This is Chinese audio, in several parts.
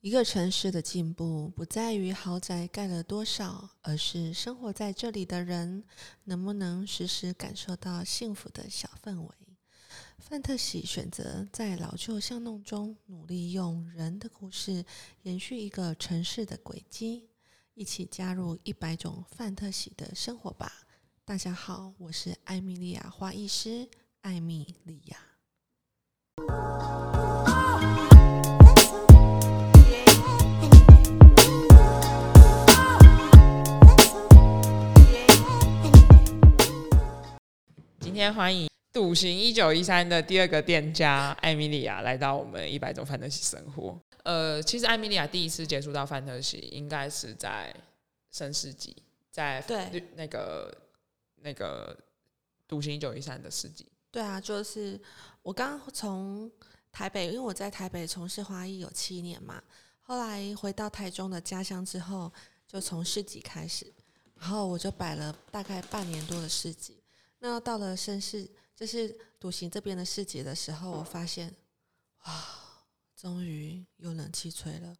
一个城市的进步不在于豪宅盖了多少，而是生活在这里的人能不能时时感受到幸福的小氛围。范特喜选择在老旧巷弄中努力用人的故事延续一个城市的轨迹，一起加入一百种范特喜的生活吧。大家好，我是艾米莉亚花艺师艾米莉亚。天欢迎笃行一九一三的第二个店家艾米莉亚来到我们一百种范特西生活。呃，其实艾米莉亚第一次接触到范特西，应该是在绅士集，在对那个那个笃行一九一三的市集。对啊，就是我刚从台北，因为我在台北从事花艺有七年嘛，后来回到台中的家乡之后，就从市集开始，然后我就摆了大概半年多的市集。那到了绅士，就是独行这边的市集的时候，我发现，哇，终于有冷气吹了。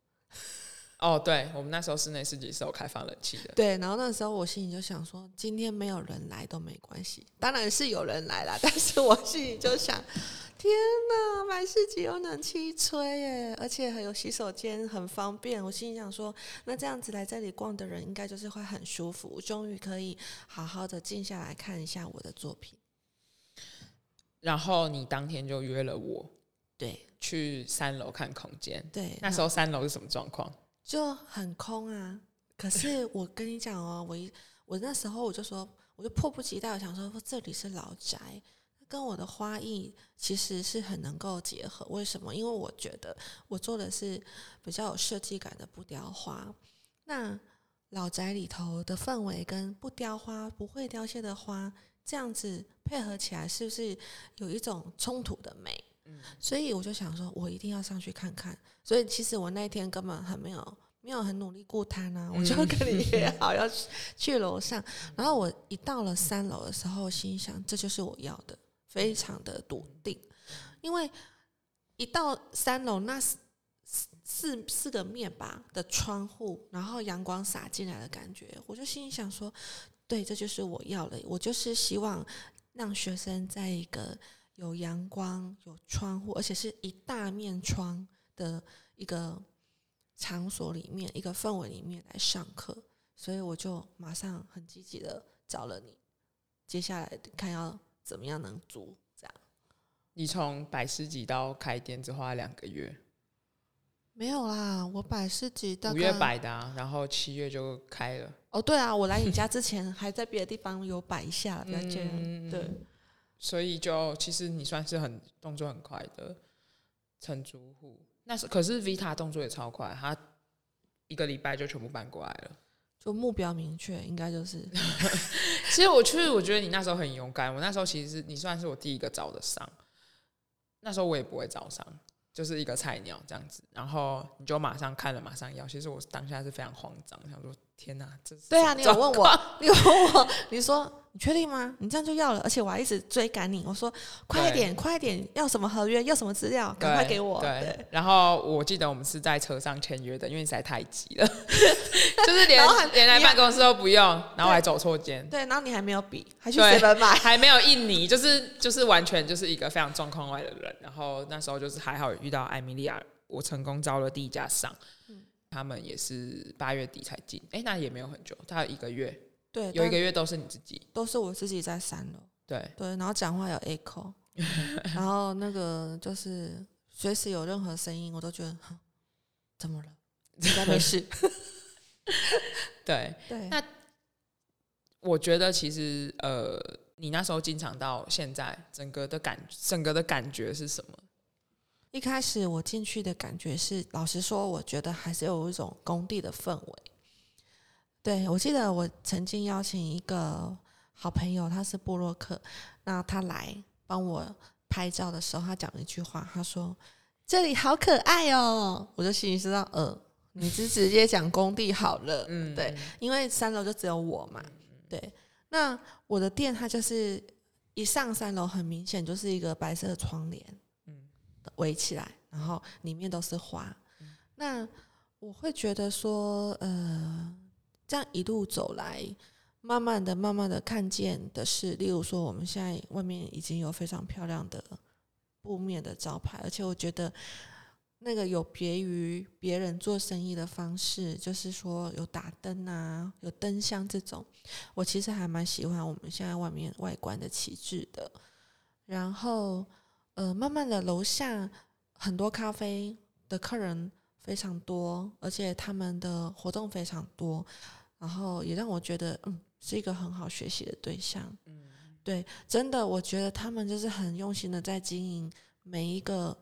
哦，对，我们那时候室内市集是有开放冷气的。对，然后那时候我心里就想说，今天没有人来都没关系，当然是有人来了，但是我心里就想，天哪，买市集有冷气吹耶，而且还有洗手间，很方便。我心里想说，那这样子来这里逛的人，应该就是会很舒服，我终于可以好好的静下来看一下我的作品。然后你当天就约了我，对，去三楼看空间。对，那时候三楼是什么状况？就很空啊，可是我跟你讲哦，我一我那时候我就说，我就迫不及待，我想说这里是老宅，跟我的花艺其实是很能够结合。为什么？因为我觉得我做的是比较有设计感的不雕花，那老宅里头的氛围跟不雕花、不会凋谢的花这样子配合起来，是不是有一种冲突的美？所以我就想说，我一定要上去看看。所以其实我那天根本很没有没有很努力顾摊啊，我就跟你 约好要去去楼上。然后我一到了三楼的时候，心想这就是我要的，非常的笃定。因为一到三楼那四四四个面吧的窗户，然后阳光洒进来的感觉，我就心里想说，对，这就是我要的。我就是希望让学生在一个。有阳光，有窗户，而且是一大面窗的一个场所里面，一个氛围里面来上课，所以我就马上很积极的找了你。接下来看要怎么样能租这样。你从摆市集到开店只花了两个月？没有啦，我摆市集到五月摆的啊，然后七月就开了。哦，对啊，我来你家之前还在别的地方有摆一下，了解、嗯、对。所以就其实你算是很动作很快的承租户，那是可是 Vita 动作也超快，他一个礼拜就全部搬过来了，就目标明确，应该就是。其实我确实我觉得你那时候很勇敢，我那时候其实是你算是我第一个找的商，那时候我也不会招商，就是一个菜鸟这样子，然后你就马上看了马上要，其实我当下是非常慌张，想说天哪，这是对啊，你有问我，你有问我，你说。你确定吗？你这样就要了，而且我还一直追赶你。我说快一点，快一点，要什么合约，要什么资料，赶快给我。对，对。然后我记得我们是在车上签约的，因为你实在太急了，就是连连来办公室都不用，然后还走错间。对，然后你还没有笔，还去 seven 买，还没有印泥，就是就是完全就是一个非常状况外的人。然后那时候就是还好遇到艾米莉亚，我成功招了第一家商，嗯，他们也是八月底才进，哎，那也没有很久，大概一个月。对，有一个月都是你自己，都是我自己在三楼。对对，然后讲话有 echo，然后那个就是随时有任何声音，我都觉得怎么了？应该没事。对 对，那我觉得其实呃，你那时候经常到现在，整个的感整个的感觉是什么？一开始我进去的感觉是，老实说，我觉得还是有一种工地的氛围。对，我记得我曾经邀请一个好朋友，他是布洛克，那他来帮我拍照的时候，他讲了一句话，他说：“这里好可爱哦。”我就心里知道，呃，你是直接讲工地好了，嗯，对，因为三楼就只有我嘛，对。那我的店它就是一上三楼，很明显就是一个白色的窗帘，嗯，围起来，然后里面都是花。那我会觉得说，呃，这样一路走来，慢慢的、慢慢的看见的是，例如说，我们现在外面已经有非常漂亮的布面的招牌，而且我觉得那个有别于别人做生意的方式，就是说有打灯啊、有灯箱这种，我其实还蛮喜欢我们现在外面外观的旗帜的。然后，呃，慢慢的楼下很多咖啡的客人。非常多，而且他们的活动非常多，然后也让我觉得，嗯，是一个很好学习的对象。嗯，对，真的，我觉得他们就是很用心的在经营每一个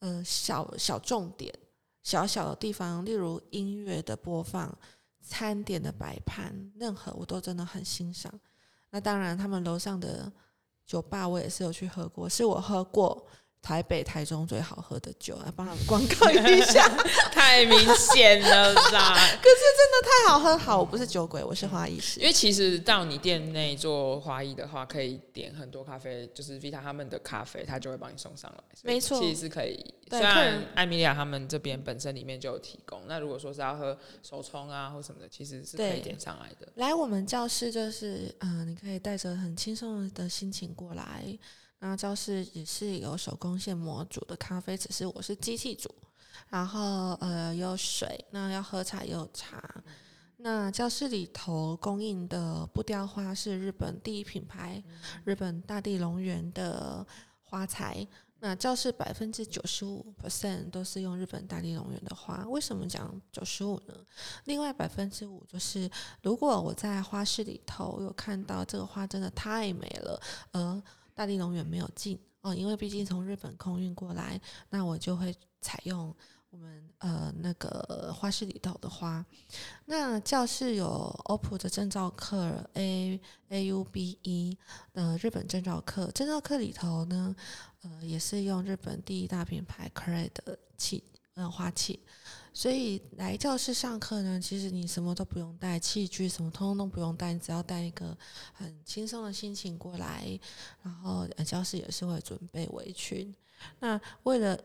呃小小重点、小小的地方，例如音乐的播放、餐点的摆盘，任何我都真的很欣赏。那当然，他们楼上的酒吧我也是有去喝过，是我喝过。台北、台中最好喝的酒，来帮他们 广告一下，太明显了啦！可是真的太好喝，好，我不是酒鬼，我是花艺师。因为其实到你店内做花艺的话，可以点很多咖啡，就是 Vita 他们的咖啡，他就会帮你送上来。没错，其实是可以。虽然艾米莉亚他们这边本身里面就有提供，那如果说是要喝手冲啊或什么的，其实是可以点上来的。来我们教室就是，嗯、呃，你可以带着很轻松的心情过来。那教室也是有手工现磨煮的咖啡，只是我是机器煮。然后呃有水，那要喝茶也有茶。那教室里头供应的布雕花是日本第一品牌，日本大地龙源的花材。那教室百分之九十五 percent 都是用日本大地龙源的花。为什么讲九十五呢？另外百分之五就是，如果我在花市里头有看到这个花真的太美了，呃。大地龙源没有进哦，因为毕竟从日本空运过来，那我就会采用我们呃那个花市里头的花。那教室有欧普的证照课 A A U B E 的日本证照课，证照课里头呢，呃也是用日本第一大品牌 Clay 的器呃花器。所以来教室上课呢，其实你什么都不用带，器具什么通通都不用带，你只要带一个很轻松的心情过来。然后教室也是会准备围裙。那为了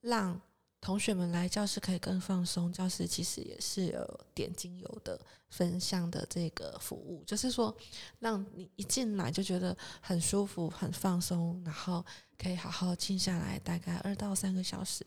让同学们来教室可以更放松，教室其实也是有点精油的分享的这个服务，就是说让你一进来就觉得很舒服、很放松，然后可以好好静下来，大概二到三个小时。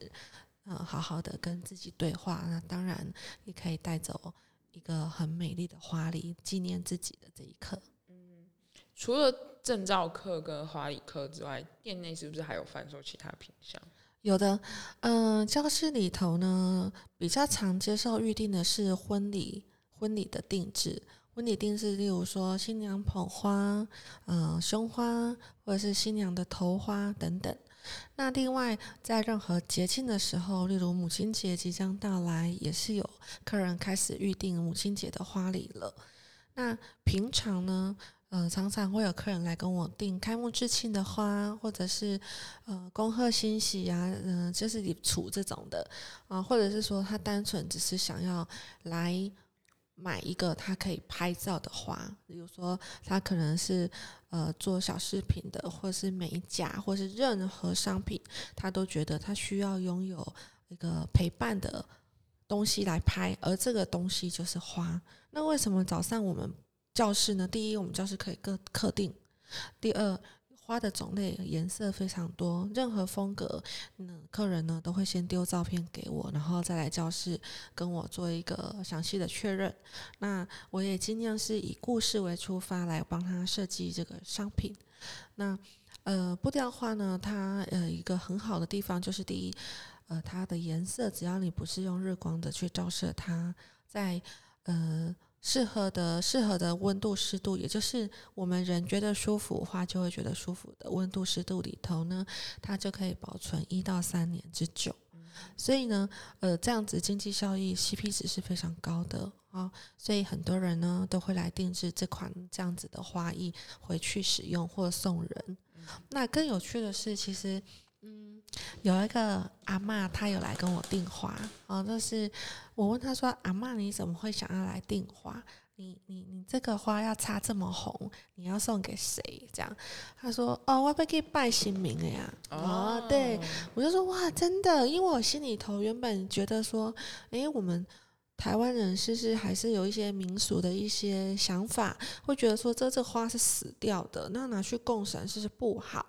嗯，好好的跟自己对话，那当然也可以带走一个很美丽的花礼，纪念自己的这一刻。嗯，除了证照课跟花礼课之外，店内是不是还有贩售其他品项？有的，嗯，教室里头呢，比较常接受预定的是婚礼，婚礼的定制，婚礼定制，例如说新娘捧花，嗯，胸花，或者是新娘的头花等等。那另外，在任何节庆的时候，例如母亲节即将到来，也是有客人开始预定母亲节的花礼了。那平常呢，呃，常常会有客人来跟我订开幕致庆的花，或者是呃恭贺新喜呀，嗯、就是礼橱这种的啊、或者是说他单纯只是想要来。买一个他可以拍照的花，比如说他可能是呃做小饰品的，或是美甲，或是任何商品，他都觉得他需要拥有一个陪伴的东西来拍，而这个东西就是花。那为什么早上我们教室呢？第一，我们教室可以各客定；第二。花的种类颜色非常多，任何风格，嗯，客人呢都会先丢照片给我，然后再来教室跟我做一个详细的确认。那我也尽量是以故事为出发来帮他设计这个商品。那呃，布雕花呢，它呃一个很好的地方就是第一，呃，它的颜色只要你不是用日光的去照射它，在呃。适合的、适合的温度、湿度，也就是我们人觉得舒服，的话就会觉得舒服的温度、湿度里头呢，它就可以保存一到三年之久。所以呢，呃，这样子经济效益 CP 值是非常高的啊。所以很多人呢都会来定制这款这样子的花艺回去使用或送人。那更有趣的是，其实。嗯，有一个阿嬷，她有来跟我订花哦。就是我问她说：“阿嬷，你怎么会想要来订花？”你你你这个花要插这么红，你要送给谁？这样，她说哦，我不可以拜神明了呀。哦，哦对，我就说哇，真的，因为我心里头原本觉得说，哎，我们。台湾人是不是还是有一些民俗的一些想法，会觉得说这这花是死掉的，那拿去供神是不是不好？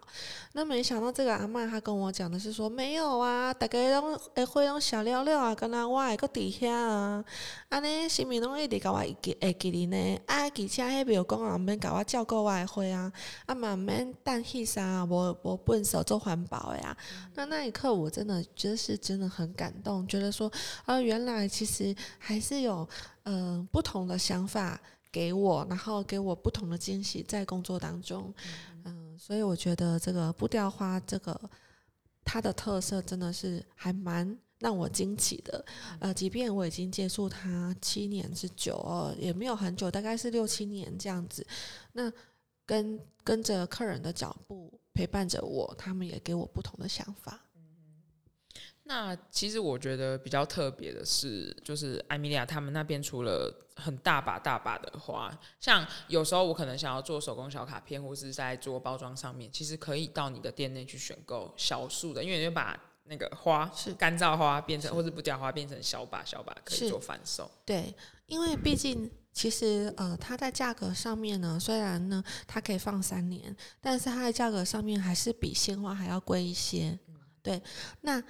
那没想到这个阿嬷她跟我讲的是说没有啊，大家拢会会用小料料啊，跟他我还个底下啊，安尼神明拢一直甲我会记会记哩呢，啊，而且迄庙公啊免甲我照顾我的花啊，啊嘛免等迄啥，无无笨手做环保的呀。那那一刻我真的就是真的很感动，觉得说啊，原来其实。还是有嗯、呃、不同的想法给我，然后给我不同的惊喜在工作当中，嗯、呃，所以我觉得这个布雕花这个它的特色真的是还蛮让我惊奇的，呃，即便我已经接触它七年之久哦，也没有很久，大概是六七年这样子，那跟跟着客人的脚步陪伴着我，他们也给我不同的想法。那其实我觉得比较特别的是，就是艾米利亚他们那边除了很大把大把的花，像有时候我可能想要做手工小卡片，或是在做包装上面，其实可以到你的店内去选购小束的，因为你就把那个花是干燥花变成，或是不掉花变成小把小把，可以做贩售。对，因为毕竟其实呃，它在价格上面呢，虽然呢它可以放三年，但是它的价格上面还是比鲜花还要贵一些。嗯、对，那。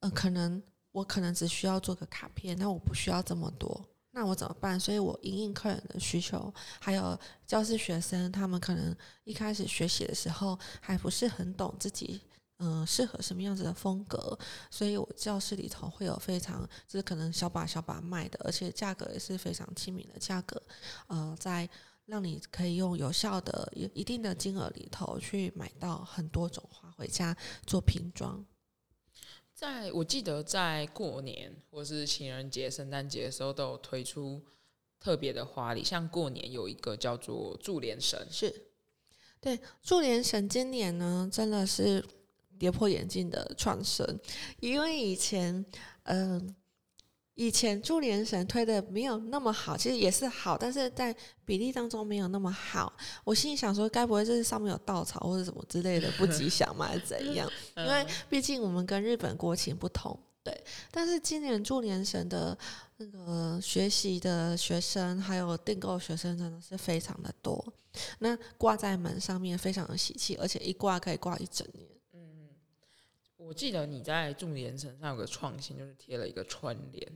呃，可能我可能只需要做个卡片，那我不需要这么多，那我怎么办？所以我因应客人的需求，还有教室学生，他们可能一开始学习的时候还不是很懂自己，嗯、适合什么样子的风格，所以我教室里头会有非常就是可能小把小把卖的，而且价格也是非常亲民的价格，呃，在让你可以用有效的一定的金额里头去买到很多种花回家做拼装。在我记得，在过年或是情人节、圣诞节的时候，都有推出特别的花礼。像过年有一个叫做祝连神，是对祝连神。今年呢，真的是跌破眼镜的创神，因为以前，嗯、以前祝联神推的没有那么好，其实也是好，但是在比例当中没有那么好。我心里想说，该不会就是上面有稻草或者什么之类的不吉祥嘛？还是怎样？因为毕竟我们跟日本国情不同，对。但是今年祝联神的那个学习的学生还有订购学生真的是非常的多，那挂在门上面非常的喜气，而且一挂可以挂一整年。嗯，我记得你在祝联神上有个创新，就是贴了一个春联。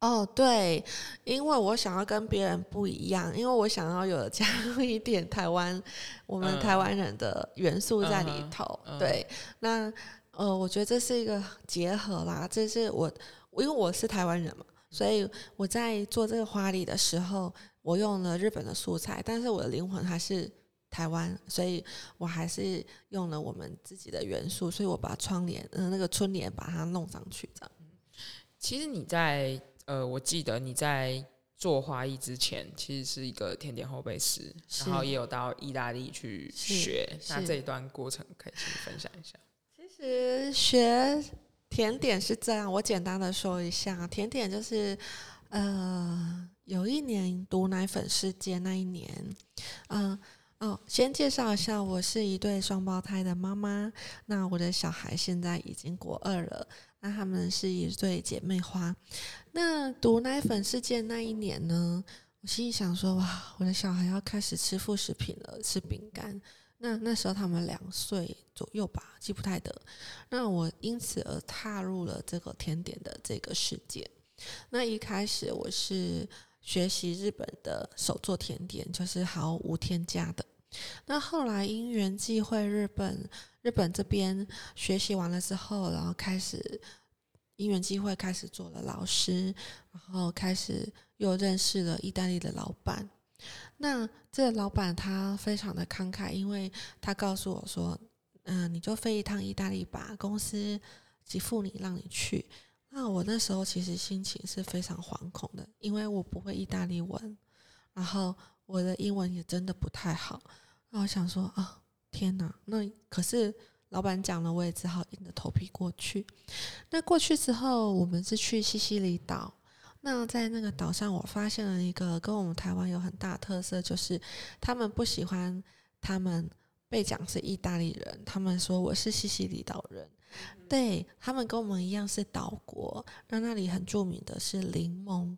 哦，对，因为我想要跟别人不一样，因为我想要有加入一点台湾我们台湾人的元素在里头。嗯、对，那呃，我觉得这是一个结合啦。这是我，因为我是台湾人嘛，所以我在做这个花礼的时候，我用了日本的素材，但是我的灵魂还是台湾，所以我还是用了我们自己的元素，所以我把窗帘，嗯、呃，那个春联把它弄上去，这样。其实你在。呃，我记得你在做花艺之前，其实是一个甜点烘焙师，然后也有到意大利去学。那这一段过程可以请你分享一下。其实学甜点是这样，我简单的说一下，甜点就是，呃，有一年毒奶粉事件那一年，嗯、呃，哦，先介绍一下，我是一对双胞胎的妈妈，那我的小孩现在已经国二了。那他们是一对姐妹花。那毒奶粉事件那一年呢，我心里想说：哇，我的小孩要开始吃副食品了，吃饼干。那那时候他们两岁左右吧，记不太得。那我因此而踏入了这个甜点的这个世界。那一开始我是学习日本的手做甜点，就是毫无添加的。那后来因缘际会，日本日本这边学习完了之后，然后开始因缘际会开始做了老师，然后开始又认识了意大利的老板。那这个老板他非常的慷慨，因为他告诉我说：“嗯、你就飞一趟意大利吧，公司给付你让你去。”那我那时候其实心情是非常惶恐的，因为我不会意大利文，然后我的英文也真的不太好。那我想说啊、天哪！那可是老板讲了，我也只好硬着头皮过去。那过去之后，我们是去西西里岛。那在那个岛上，我发现了一个跟我们台湾有很大特色，就是他们不喜欢他们被讲是意大利人，他们说我是西西里岛人。对，他们跟我们一样是岛国，那那里很著名的是柠檬。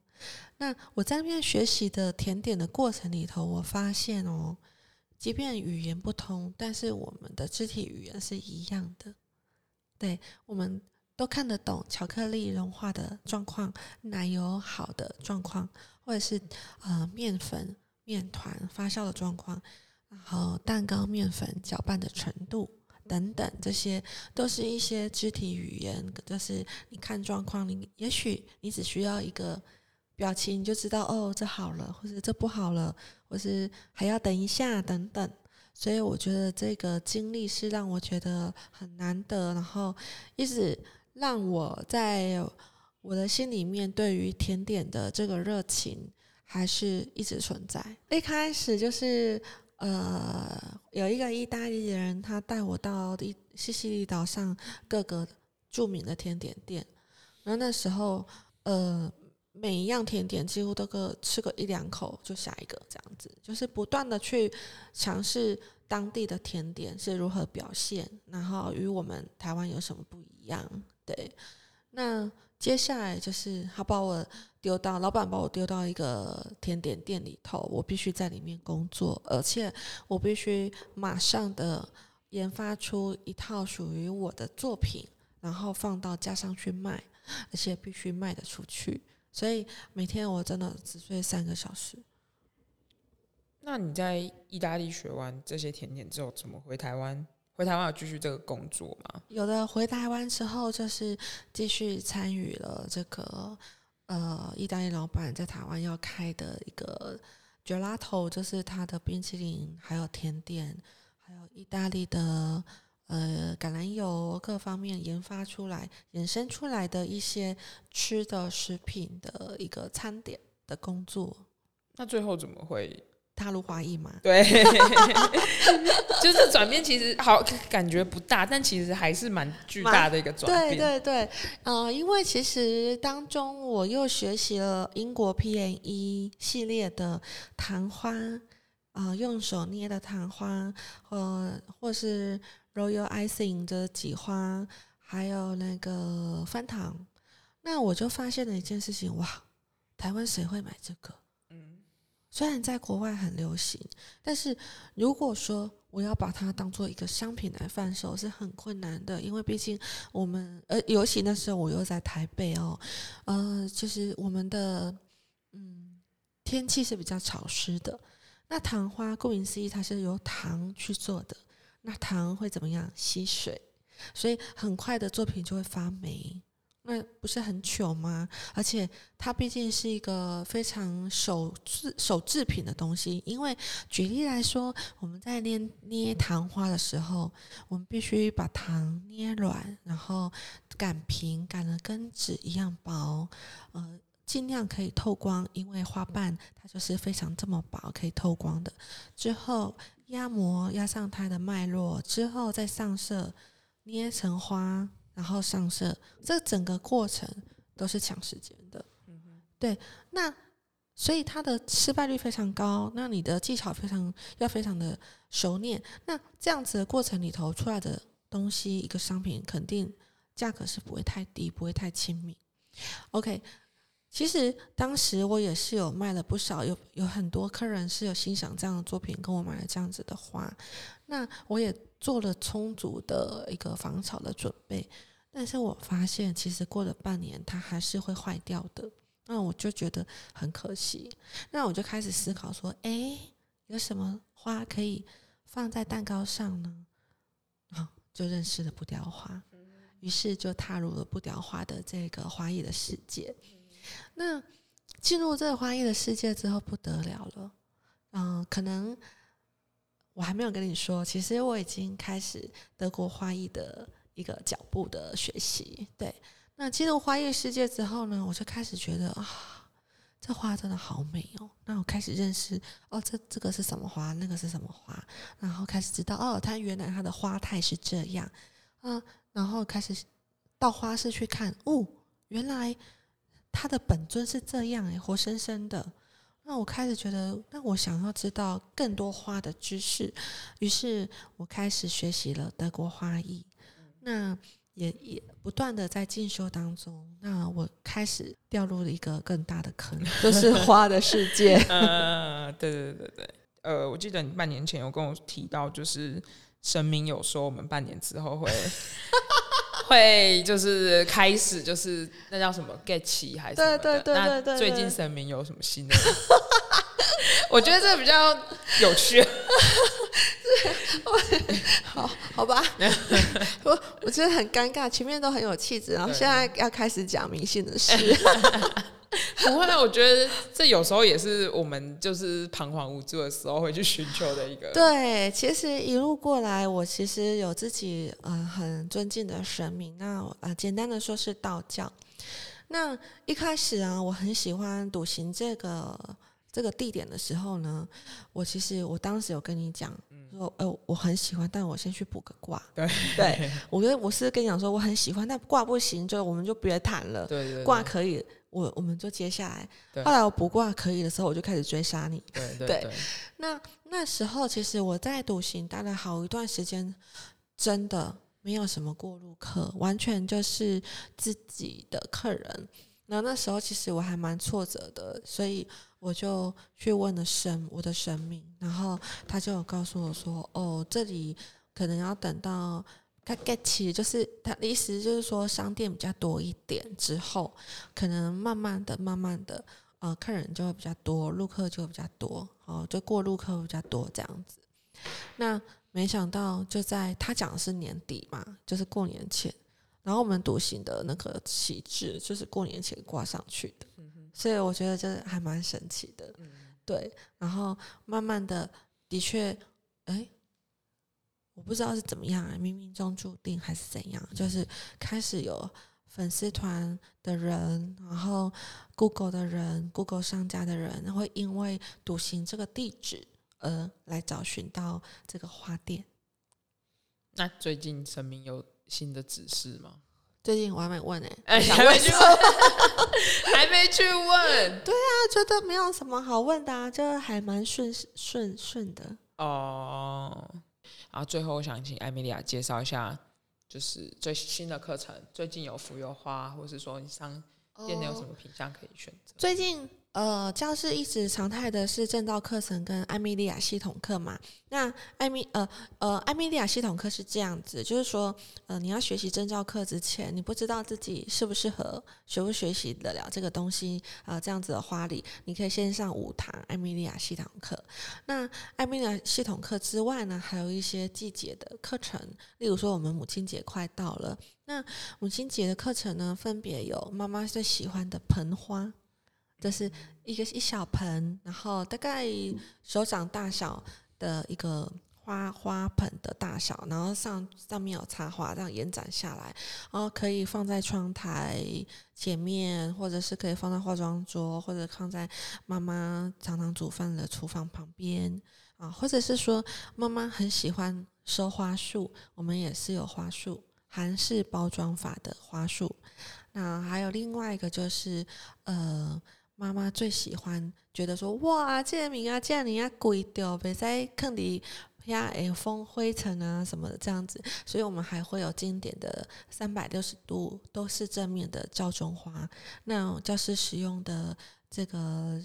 那我在那边学习的甜点的过程里头，我发现哦，即便语言不通，但是我们的肢体语言是一样的。对，我们都看得懂巧克力融化的状况，奶油好的状况，或者是呃面粉、面团发酵的状况，然后蛋糕面粉搅拌的程度。等等，这些都是一些肢体语言，就是你看状况，你也许你只需要一个表情，你就知道哦，这好了，或者这不好了，或是还要等一下等等。所以我觉得这个经历是让我觉得很难得，然后一直让我在我的心里面对于甜点的这个热情还是一直存在。一开始就是。呃，有一个意大利人，他带我到西西里岛上各个著名的甜点店。然后那时候，呃，每一样甜点几乎都个吃个一两口就下一个，这样子，就是不断的去尝试当地的甜点是如何表现，然后与我们台湾有什么不一样。对，那接下来就是他把我。丢到老板把我丢到一个甜点店里头，我必须在里面工作，而且我必须马上的研发出一套属于我的作品，然后放到架上去卖，而且必须卖得出去。所以每天我真的只睡三个小时。那你在意大利学完这些甜点之后，怎么回台湾？回台湾有继续这个工作吗？有的，回台湾之后就是继续参与了这个。呃，意大利老板在台湾要开的一个 gelato，就是他的冰淇淋，还有甜点，还有意大利的呃橄榄油各方面研发出来、衍生出来的一些吃的食品的一个餐点的工作。那最后怎么会？踏入花艺嘛？对，就是转变其实好感觉不大，但其实还是蛮巨大的一个转变。对对对，呃，因为其实当中我又学习了英国 PNE 系列的糖花，呃，用手捏的糖花，呃，或是 Royal Icing 的挤花，还有那个翻糖。那我就发现了一件事情，哇，台湾谁会买这个？虽然在国外很流行，但是如果说我要把它当做一个商品来贩售，是很困难的，因为毕竟我们呃，尤其那时候我又在台北哦，呃，就是我们的嗯天气是比较潮湿的。那糖花顾名思义，它是由糖去做的，那糖会怎么样吸水？所以很快的作品就会发霉。那不是很糗吗？而且它毕竟是一个非常手制手制品的东西。因为举例来说，我们在捏捏糖花的时候，我们必须把糖捏软，然后擀平，擀的跟纸一样薄，呃，尽量可以透光，因为花瓣它就是非常这么薄，可以透光的。之后压模压上它的脉络，之后再上色，捏成花。然后上色，这整个过程都是抢时间的。嗯，对，那所以它的失败率非常高。那你的技巧非常要非常的熟练。那这样子的过程里头出来的东西，一个商品肯定价格是不会太低，不会太亲民。OK，其实当时我也是有卖了不少，有有很多客人是有欣赏这样的作品，跟我买了这样子的花。那我也做了充足的一个防潮的准备。但是我发现，其实过了半年，它还是会坏掉的。那我就觉得很可惜。那我就开始思考说，哎，有什么花可以放在蛋糕上呢？啊，就认识了不雕花，于是就踏入了不雕花的这个花艺的世界。那进入这个花艺的世界之后，不得了了。嗯，可能我还没有跟你说，其实我已经开始德国花艺的。一个脚步的学习，对。那进入花艺世界之后呢，我就开始觉得啊，这花真的好美哦。那我开始认识哦，这这个是什么花，那个是什么花，然后开始知道哦，它原来它的花态是这样啊。然后开始到花市去看，哦，原来它的本尊是这样诶，活生生的。那我开始觉得，那我想要知道更多花的知识，于是我开始学习了德国花艺。那也也不断的在进修当中，那我开始掉入了一个更大的坑，就是 花的世界。呃，对对对对，呃，我记得你半年前有跟我提到，就是神明有说我们半年之后会。会就是开始就是那叫什么 get 起还是什么的？对对对对对。那最近神明有什么新的？我觉得这个比较有趣。好，好吧。我我觉得很尴尬，前面都很有气质，然后现在要开始讲迷信的事。不会，我觉得这有时候也是我们就是彷徨无助的时候会去寻求的一个。对，其实一路过来，我其实有自己呃很尊敬的神明。那呃，简单的说是道教。那一开始啊，我很喜欢笃行这个这个地点的时候呢，我其实我当时有跟你讲说，呃，我很喜欢，但我先去卜个卦。对，对 我觉得我是跟你讲说我很喜欢，但卦不行，就我们就别谈了。对对，对，卦可以。我我们就接下来，后来我卜卦可以的时候，我就开始追杀你。对对对，对。那那时候其实我在笃行待了好一段时间，真的没有什么过路客，完全就是自己的客人。那那时候其实我还蛮挫折的，所以我就去问了神，我的神明，然后他就有告诉我说：“哦，这里可能要等到。”他 get 起就是他的意思，就是说商店比较多一点之后，可能慢慢的、慢慢的，呃，客人就会比较多，路客就会比较多，哦，就过路客会比较多这样子。那没想到就在他讲的是年底嘛，就是过年前，然后我们独行的那个旗帜就是过年前挂上去的，所以我觉得这还蛮神奇的，对。然后慢慢的，的确，哎。我不知道是怎么样啊，冥冥中注定还是怎样，就是开始有粉丝团的人，然后 Google 的人，Google 商家的人，会因为笃行这个地址而来找寻到这个花店。那最近神明有新的指示吗？最近我还没问呢、欸，哎，还没去问，还没去问。对啊，觉得没有什么好问的啊，就还蛮顺顺顺的哦。然后最后，我想请艾米莉亚介绍一下，就是最新的课程。最近有浮游花，或是说你上店内有什么品相可以选择？最近。呃，教室一直常态的是证照课程跟艾米莉亚系统课嘛。那艾米呃呃艾米莉亚系统课是这样子，就是说呃你要学习证照课之前，你不知道自己适不适合，学不学习得了这个东西啊、呃，这样子的花礼，你可以先上五堂艾米莉亚系统课。那艾米莉亚系统课之外呢，还有一些季节的课程，例如说我们母亲节快到了，那母亲节的课程呢，分别有妈妈最喜欢的盆花。就是一个一小盆，然后大概手掌大小的一个花花盆的大小，然后上上面有插花，这样延展下来，然后可以放在窗台前面，或者是可以放在化妆桌，或者放在妈妈常常煮饭的厨房旁边啊，或者是说妈妈很喜欢收花束，我们也是有花束，韩式包装法的花束。那还有另外一个就是呃。妈妈最喜欢，觉得说哇，这个名啊，这样你要贵掉，别再坑里呀，哎，风灰尘啊什么的这样子，所以我们还会有经典的三百六十度都是正面的罩钟花。那教师使用的这个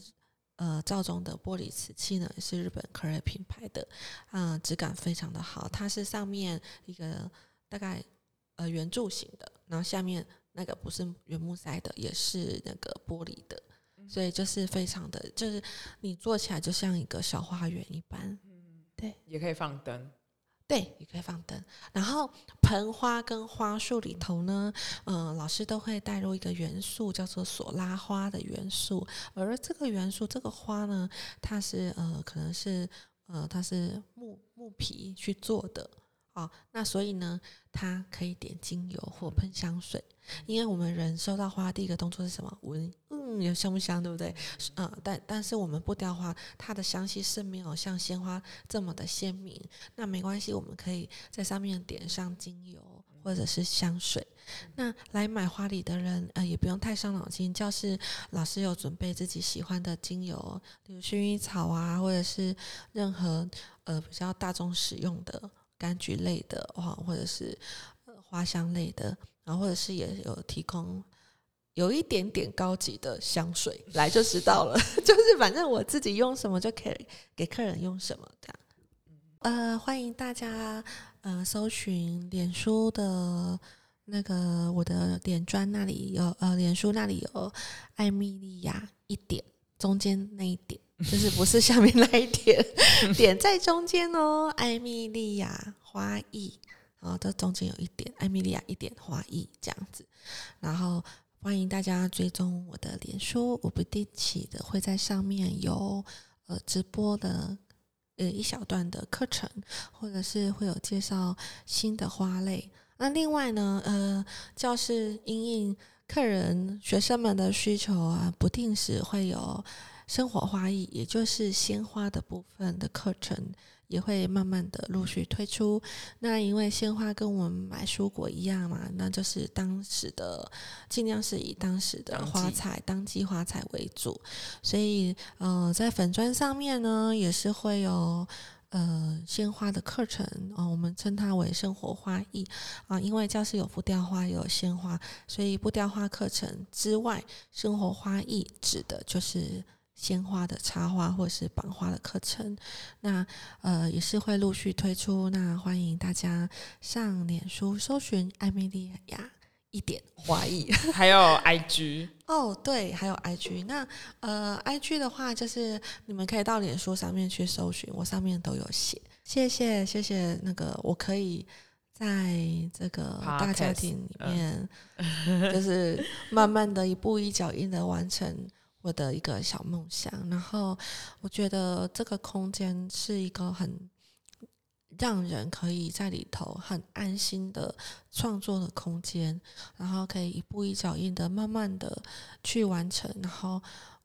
呃罩钟的玻璃瓷器呢，是日本 Kure 品牌的，啊、质感非常的好。它是上面一个大概呃圆柱形的，然后下面那个不是原木塞的，也是那个玻璃的。所以就是非常的，就是你做起来就像一个小花园一般，嗯对，也可以放灯，对，也可以放灯。然后盆花跟花束里头呢，嗯、呃，老师都会带入一个元素，叫做索拉花的元素。而这个元素，这个花呢，它是呃，可能是呃，它是木木皮去做的。哦，那所以呢，它可以点精油或喷香水，因为我们人收到花第一个动作是什么？闻，嗯，有香不香，对不对？嗯，但但是我们不雕花，它的香气是没有像鲜花这么的鲜明。那没关系，我们可以在上面点上精油或者是香水，那来买花礼的人，呃，也不用太伤脑筋，教室老师有准备自己喜欢的精油，比如薰衣草啊，或者是任何呃比较大众使用的柑橘类的哇，或者是呃花香类的，然后或者是也有提供有一点点高级的香水，来就知道了，就是反正我自己用什么就可以给客人用什么这样。呃，欢迎大家呃搜寻脸书的那个我的脸砖那里有呃脸书那里有艾米莉亚一点中间那一点，就是不是下面那一点，点在中间哦，艾米莉亚花艺，然后这中间有一点艾米莉亚一点花艺这样子，然后欢迎大家追踪我的脸书，我不定期的会在上面有呃直播的。呃，一小段的课程，或者是会有介绍新的花类。那另外呢，呃，教室因应客人、学生们的需求啊，不定时会有生活花艺，也就是鲜花的部分的课程。也会慢慢的陆续推出。那因为鲜花跟我们买蔬果一样嘛，那就是当时的尽量是以当时的花材、当季花材为主。所以呃，在粉砖上面呢，也是会有呃鲜花的课程啊、呃，我们称它为生活花艺啊、呃。因为教室有浮雕花，有鲜花，所以浮雕花课程之外，生活花艺指的就是。鲜花的插花或是绑花的课程，那呃也是会陆续推出。那欢迎大家上脸书搜寻艾米莉亚一点花艺，还有 IG 哦，对，还有 IG。那呃 IG 的话，就是你们可以到脸书上面去搜寻，我上面都有写。谢谢谢谢，那个我可以在这个大家庭里面，就是慢慢的一步一脚印的完成。我的一个小梦想，然后我觉得这个空间是一个很让人可以在里头很安心的创作的空间，然后可以一步一脚印的慢慢的去完成，然后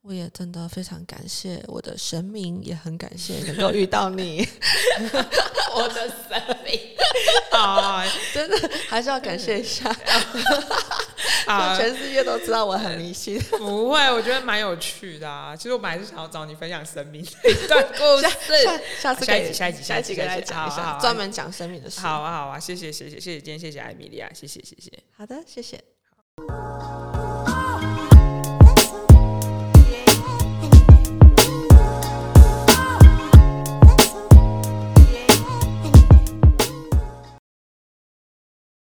我也真的非常感谢我的神明，也很感谢能够遇 到你，我的神明啊，真的还是要感谢一下。啊！全世界都知道我很迷信，不会，我觉得蛮有趣的啊。其实我本来是想要找你分享神明这一段故事，下次下一集下一集下一集可以来讲一下，专门讲神明的事。好啊好啊，谢谢谢谢谢谢，今天谢谢艾米莉亚，谢谢谢谢。好的，谢谢。